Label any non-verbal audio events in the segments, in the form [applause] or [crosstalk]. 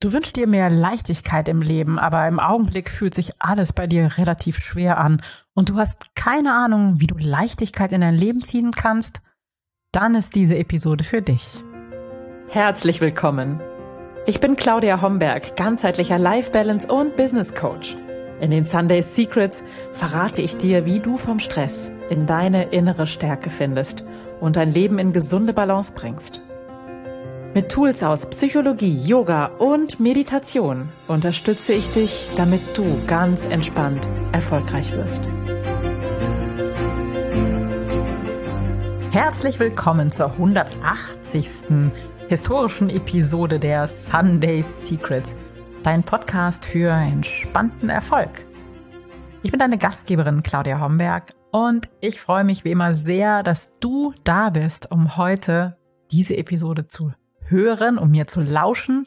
Du wünschst dir mehr Leichtigkeit im Leben, aber im Augenblick fühlt sich alles bei dir relativ schwer an und du hast keine Ahnung, wie du Leichtigkeit in dein Leben ziehen kannst? Dann ist diese Episode für dich. Herzlich willkommen. Ich bin Claudia Homberg, ganzheitlicher Life Balance und Business Coach. In den Sunday Secrets verrate ich dir, wie du vom Stress in deine innere Stärke findest und dein Leben in gesunde Balance bringst. Mit Tools aus Psychologie, Yoga und Meditation unterstütze ich dich, damit du ganz entspannt erfolgreich wirst. Herzlich willkommen zur 180. historischen Episode der Sunday Secrets, dein Podcast für entspannten Erfolg. Ich bin deine Gastgeberin Claudia Homberg und ich freue mich wie immer sehr, dass du da bist, um heute diese Episode zu hören, um mir zu lauschen,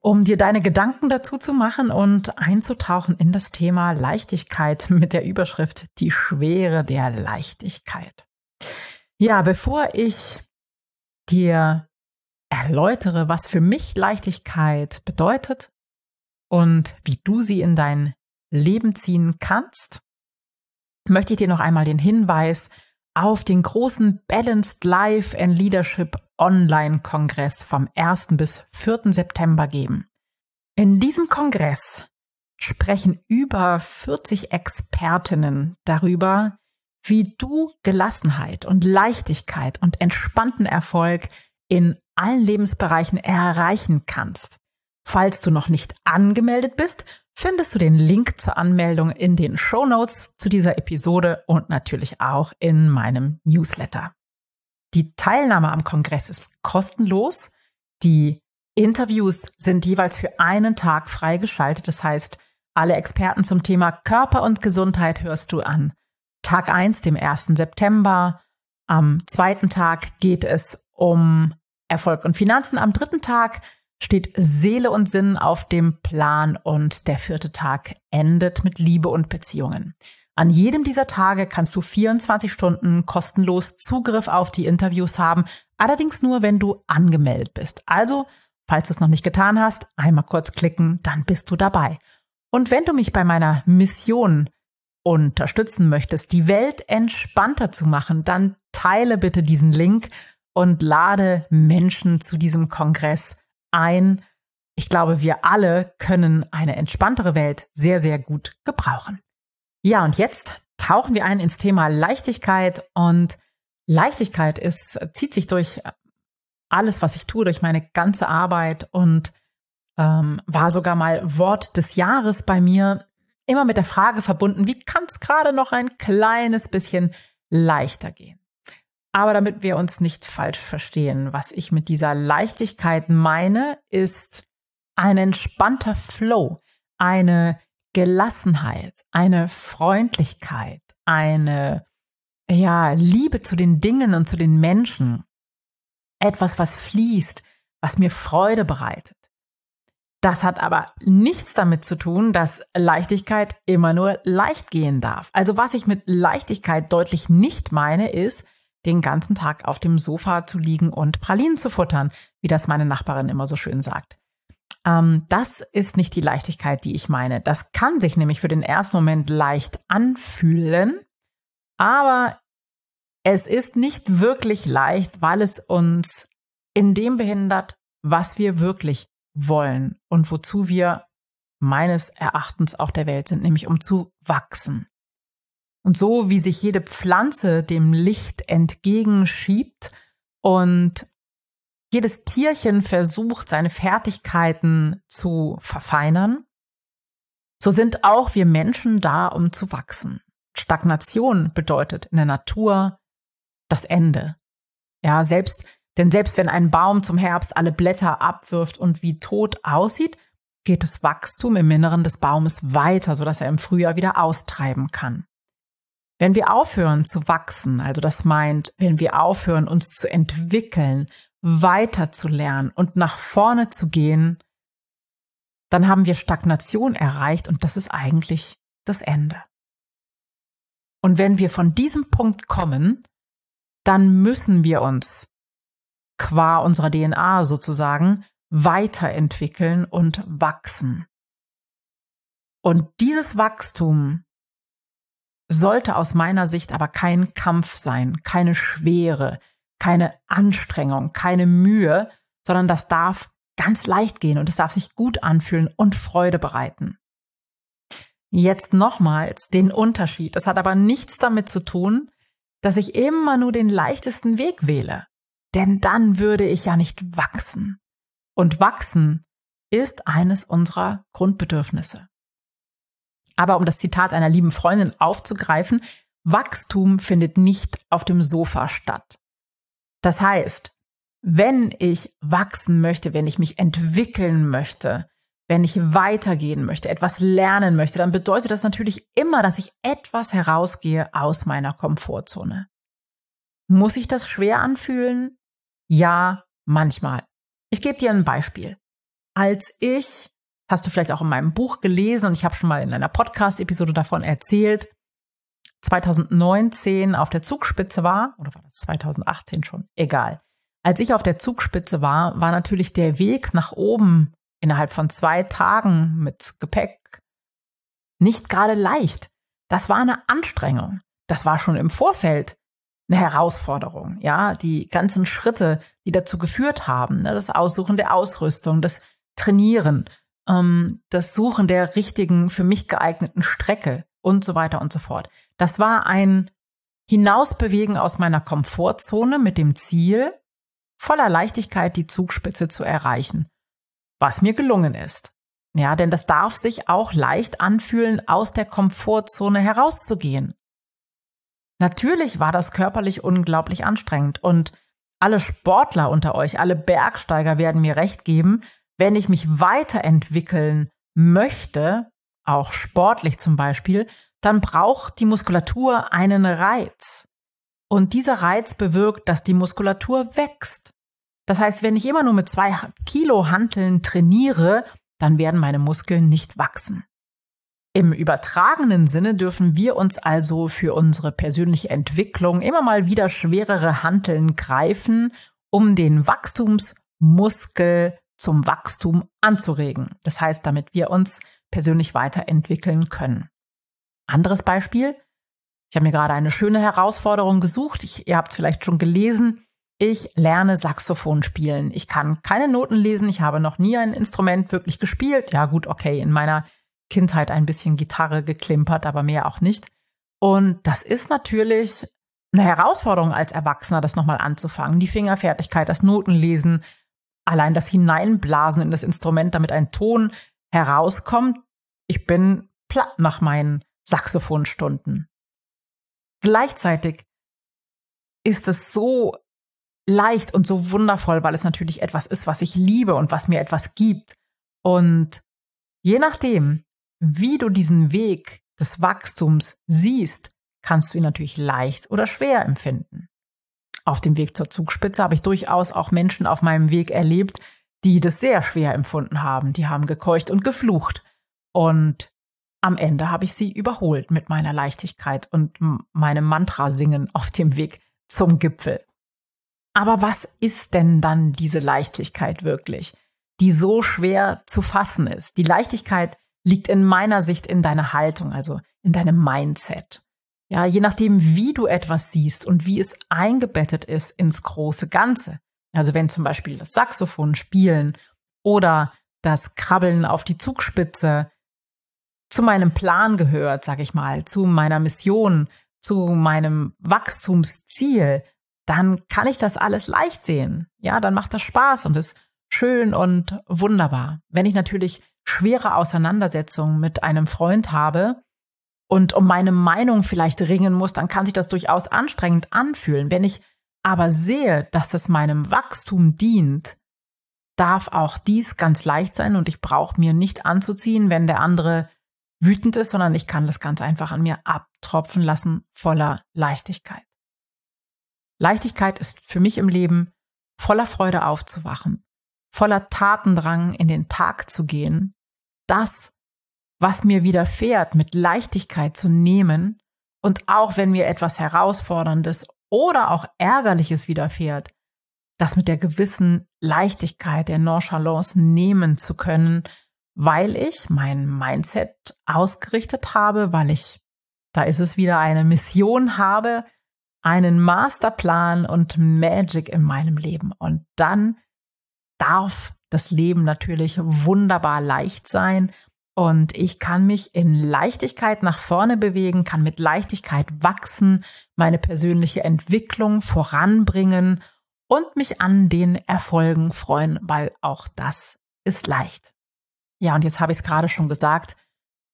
um dir deine Gedanken dazu zu machen und einzutauchen in das Thema Leichtigkeit [laughs] mit der Überschrift Die Schwere der Leichtigkeit. Ja, bevor ich dir erläutere, was für mich Leichtigkeit bedeutet und wie du sie in dein Leben ziehen kannst, möchte ich dir noch einmal den Hinweis auf den großen Balanced Life and Leadership Online-Kongress vom 1. bis 4. September geben. In diesem Kongress sprechen über 40 Expertinnen darüber, wie du Gelassenheit und Leichtigkeit und entspannten Erfolg in allen Lebensbereichen erreichen kannst. Falls du noch nicht angemeldet bist, findest du den Link zur Anmeldung in den Show Notes zu dieser Episode und natürlich auch in meinem Newsletter. Die Teilnahme am Kongress ist kostenlos. Die Interviews sind jeweils für einen Tag freigeschaltet. Das heißt, alle Experten zum Thema Körper und Gesundheit hörst du an. Tag eins, dem 1. September. Am zweiten Tag geht es um Erfolg und Finanzen. Am dritten Tag steht Seele und Sinn auf dem Plan und der vierte Tag endet mit Liebe und Beziehungen. An jedem dieser Tage kannst du 24 Stunden kostenlos Zugriff auf die Interviews haben, allerdings nur, wenn du angemeldet bist. Also, falls du es noch nicht getan hast, einmal kurz klicken, dann bist du dabei. Und wenn du mich bei meiner Mission unterstützen möchtest, die Welt entspannter zu machen, dann teile bitte diesen Link und lade Menschen zu diesem Kongress ein. Ich glaube, wir alle können eine entspanntere Welt sehr, sehr gut gebrauchen. Ja, und jetzt tauchen wir ein ins Thema Leichtigkeit und Leichtigkeit ist, zieht sich durch alles, was ich tue, durch meine ganze Arbeit und ähm, war sogar mal Wort des Jahres bei mir, immer mit der Frage verbunden, wie kann es gerade noch ein kleines bisschen leichter gehen? Aber damit wir uns nicht falsch verstehen, was ich mit dieser Leichtigkeit meine, ist ein entspannter Flow, eine Gelassenheit, eine Freundlichkeit, eine ja, Liebe zu den Dingen und zu den Menschen. Etwas, was fließt, was mir Freude bereitet. Das hat aber nichts damit zu tun, dass Leichtigkeit immer nur leicht gehen darf. Also was ich mit Leichtigkeit deutlich nicht meine, ist, den ganzen Tag auf dem Sofa zu liegen und Pralinen zu futtern, wie das meine Nachbarin immer so schön sagt. Ähm, das ist nicht die Leichtigkeit, die ich meine. Das kann sich nämlich für den ersten Moment leicht anfühlen, aber es ist nicht wirklich leicht, weil es uns in dem behindert, was wir wirklich wollen und wozu wir meines Erachtens auch der Welt sind, nämlich um zu wachsen. Und so wie sich jede Pflanze dem Licht entgegenschiebt und jedes Tierchen versucht, seine Fertigkeiten zu verfeinern, so sind auch wir Menschen da, um zu wachsen. Stagnation bedeutet in der Natur das Ende. Ja, selbst, denn selbst wenn ein Baum zum Herbst alle Blätter abwirft und wie tot aussieht, geht das Wachstum im Inneren des Baumes weiter, sodass er im Frühjahr wieder austreiben kann. Wenn wir aufhören zu wachsen, also das meint, wenn wir aufhören, uns zu entwickeln, weiter zu lernen und nach vorne zu gehen, dann haben wir Stagnation erreicht und das ist eigentlich das Ende. Und wenn wir von diesem Punkt kommen, dann müssen wir uns qua unserer DNA sozusagen weiterentwickeln und wachsen. Und dieses Wachstum sollte aus meiner Sicht aber kein Kampf sein, keine Schwere, keine Anstrengung, keine Mühe, sondern das darf ganz leicht gehen und es darf sich gut anfühlen und Freude bereiten. Jetzt nochmals den Unterschied. Das hat aber nichts damit zu tun, dass ich immer nur den leichtesten Weg wähle. Denn dann würde ich ja nicht wachsen. Und wachsen ist eines unserer Grundbedürfnisse. Aber um das Zitat einer lieben Freundin aufzugreifen, Wachstum findet nicht auf dem Sofa statt. Das heißt, wenn ich wachsen möchte, wenn ich mich entwickeln möchte, wenn ich weitergehen möchte, etwas lernen möchte, dann bedeutet das natürlich immer, dass ich etwas herausgehe aus meiner Komfortzone. Muss ich das schwer anfühlen? Ja, manchmal. Ich gebe dir ein Beispiel. Als ich hast du vielleicht auch in meinem Buch gelesen und ich habe schon mal in einer Podcast-Episode davon erzählt, 2019 auf der Zugspitze war, oder war das 2018 schon? Egal. Als ich auf der Zugspitze war, war natürlich der Weg nach oben innerhalb von zwei Tagen mit Gepäck nicht gerade leicht. Das war eine Anstrengung. Das war schon im Vorfeld eine Herausforderung. Ja, die ganzen Schritte, die dazu geführt haben, ne, das Aussuchen der Ausrüstung, das Trainieren, ähm, das Suchen der richtigen, für mich geeigneten Strecke und so weiter und so fort. Das war ein Hinausbewegen aus meiner Komfortzone mit dem Ziel, voller Leichtigkeit die Zugspitze zu erreichen, was mir gelungen ist. Ja, denn das darf sich auch leicht anfühlen, aus der Komfortzone herauszugehen. Natürlich war das körperlich unglaublich anstrengend und alle Sportler unter euch, alle Bergsteiger werden mir recht geben, wenn ich mich weiterentwickeln möchte, auch sportlich zum Beispiel, dann braucht die Muskulatur einen Reiz. Und dieser Reiz bewirkt, dass die Muskulatur wächst. Das heißt, wenn ich immer nur mit zwei Kilo Hanteln trainiere, dann werden meine Muskeln nicht wachsen. Im übertragenen Sinne dürfen wir uns also für unsere persönliche Entwicklung immer mal wieder schwerere Hanteln greifen, um den Wachstumsmuskel zum Wachstum anzuregen. Das heißt, damit wir uns persönlich weiterentwickeln können. Anderes Beispiel. Ich habe mir gerade eine schöne Herausforderung gesucht. Ich, ihr habt es vielleicht schon gelesen. Ich lerne Saxophon spielen. Ich kann keine Noten lesen. Ich habe noch nie ein Instrument wirklich gespielt. Ja, gut, okay. In meiner Kindheit ein bisschen Gitarre geklimpert, aber mehr auch nicht. Und das ist natürlich eine Herausforderung als Erwachsener, das nochmal anzufangen. Die Fingerfertigkeit, das Notenlesen, allein das Hineinblasen in das Instrument, damit ein Ton herauskommt. Ich bin platt nach meinen Saxophonstunden. Gleichzeitig ist es so leicht und so wundervoll, weil es natürlich etwas ist, was ich liebe und was mir etwas gibt. Und je nachdem, wie du diesen Weg des Wachstums siehst, kannst du ihn natürlich leicht oder schwer empfinden. Auf dem Weg zur Zugspitze habe ich durchaus auch Menschen auf meinem Weg erlebt, die das sehr schwer empfunden haben. Die haben gekeucht und geflucht. Und am Ende habe ich sie überholt mit meiner Leichtigkeit und meinem Mantra singen auf dem Weg zum Gipfel. Aber was ist denn dann diese Leichtigkeit wirklich, die so schwer zu fassen ist? Die Leichtigkeit liegt in meiner Sicht in deiner Haltung, also in deinem Mindset. Ja, je nachdem, wie du etwas siehst und wie es eingebettet ist ins große Ganze. Also wenn zum Beispiel das Saxophon spielen oder das Krabbeln auf die Zugspitze zu meinem Plan gehört, sag ich mal, zu meiner Mission, zu meinem Wachstumsziel, dann kann ich das alles leicht sehen. Ja, dann macht das Spaß und ist schön und wunderbar. Wenn ich natürlich schwere Auseinandersetzungen mit einem Freund habe, und um meine Meinung vielleicht ringen muss, dann kann sich das durchaus anstrengend anfühlen. Wenn ich aber sehe, dass es meinem Wachstum dient, darf auch dies ganz leicht sein und ich brauche mir nicht anzuziehen, wenn der andere wütend ist, sondern ich kann das ganz einfach an mir abtropfen lassen, voller Leichtigkeit. Leichtigkeit ist für mich im Leben voller Freude aufzuwachen, voller Tatendrang in den Tag zu gehen, das was mir widerfährt, mit Leichtigkeit zu nehmen und auch wenn mir etwas Herausforderndes oder auch Ärgerliches widerfährt, das mit der gewissen Leichtigkeit, der Nonchalance nehmen zu können, weil ich mein Mindset ausgerichtet habe, weil ich, da ist es wieder eine Mission habe, einen Masterplan und Magic in meinem Leben. Und dann darf das Leben natürlich wunderbar leicht sein. Und ich kann mich in Leichtigkeit nach vorne bewegen, kann mit Leichtigkeit wachsen, meine persönliche Entwicklung voranbringen und mich an den Erfolgen freuen, weil auch das ist leicht. Ja, und jetzt habe ich es gerade schon gesagt.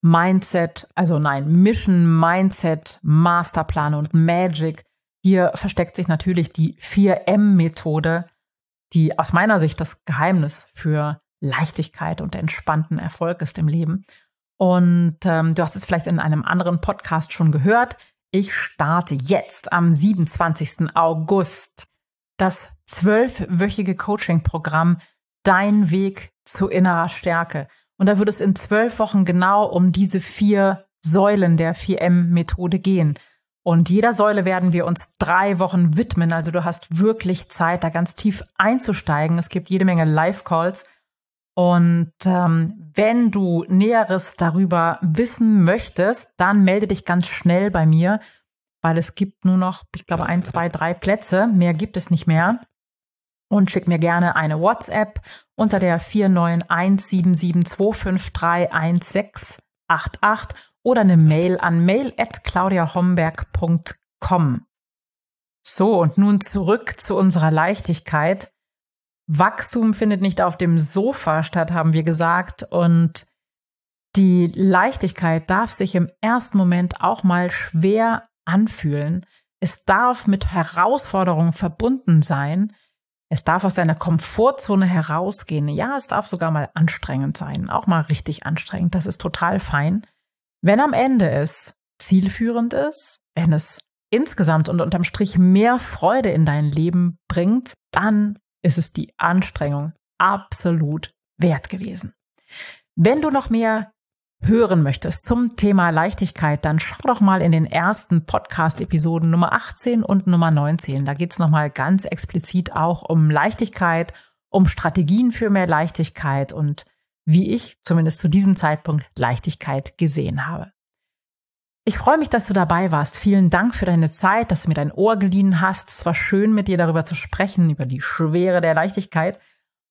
Mindset, also nein, Mission, Mindset, Masterplan und Magic. Hier versteckt sich natürlich die 4M-Methode, die aus meiner Sicht das Geheimnis für Leichtigkeit und entspannten Erfolg ist im Leben. Und ähm, du hast es vielleicht in einem anderen Podcast schon gehört. Ich starte jetzt am 27. August das zwölfwöchige Coaching-Programm Dein Weg zu innerer Stärke. Und da wird es in zwölf Wochen genau um diese vier Säulen der 4M-Methode gehen. Und jeder Säule werden wir uns drei Wochen widmen. Also du hast wirklich Zeit, da ganz tief einzusteigen. Es gibt jede Menge Live-Calls. Und ähm, wenn du Näheres darüber wissen möchtest, dann melde dich ganz schnell bei mir, weil es gibt nur noch, ich glaube, ein, zwei, drei Plätze. Mehr gibt es nicht mehr. Und schick mir gerne eine WhatsApp unter der 49177253188 oder eine Mail an mail@claudiahomberg.com. So, und nun zurück zu unserer Leichtigkeit. Wachstum findet nicht auf dem Sofa statt, haben wir gesagt, und die Leichtigkeit darf sich im ersten Moment auch mal schwer anfühlen. Es darf mit Herausforderungen verbunden sein. Es darf aus deiner Komfortzone herausgehen. Ja, es darf sogar mal anstrengend sein, auch mal richtig anstrengend. Das ist total fein. Wenn am Ende es zielführend ist, wenn es insgesamt und unterm Strich mehr Freude in dein Leben bringt, dann ist es die Anstrengung absolut wert gewesen. Wenn du noch mehr hören möchtest zum Thema Leichtigkeit, dann schau doch mal in den ersten Podcast-Episoden Nummer 18 und Nummer 19. Da geht's nochmal ganz explizit auch um Leichtigkeit, um Strategien für mehr Leichtigkeit und wie ich zumindest zu diesem Zeitpunkt Leichtigkeit gesehen habe. Ich freue mich, dass du dabei warst. Vielen Dank für deine Zeit, dass du mir dein Ohr geliehen hast. Es war schön, mit dir darüber zu sprechen, über die Schwere der Leichtigkeit.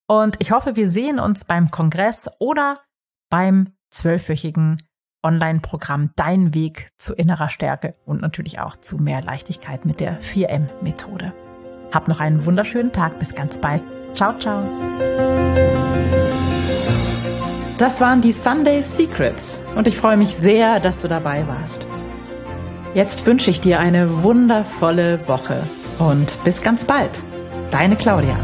Und ich hoffe, wir sehen uns beim Kongress oder beim zwölfwöchigen Online-Programm Dein Weg zu innerer Stärke und natürlich auch zu mehr Leichtigkeit mit der 4M-Methode. Hab noch einen wunderschönen Tag. Bis ganz bald. Ciao, ciao. Das waren die Sunday Secrets und ich freue mich sehr, dass du dabei warst. Jetzt wünsche ich dir eine wundervolle Woche und bis ganz bald. Deine Claudia.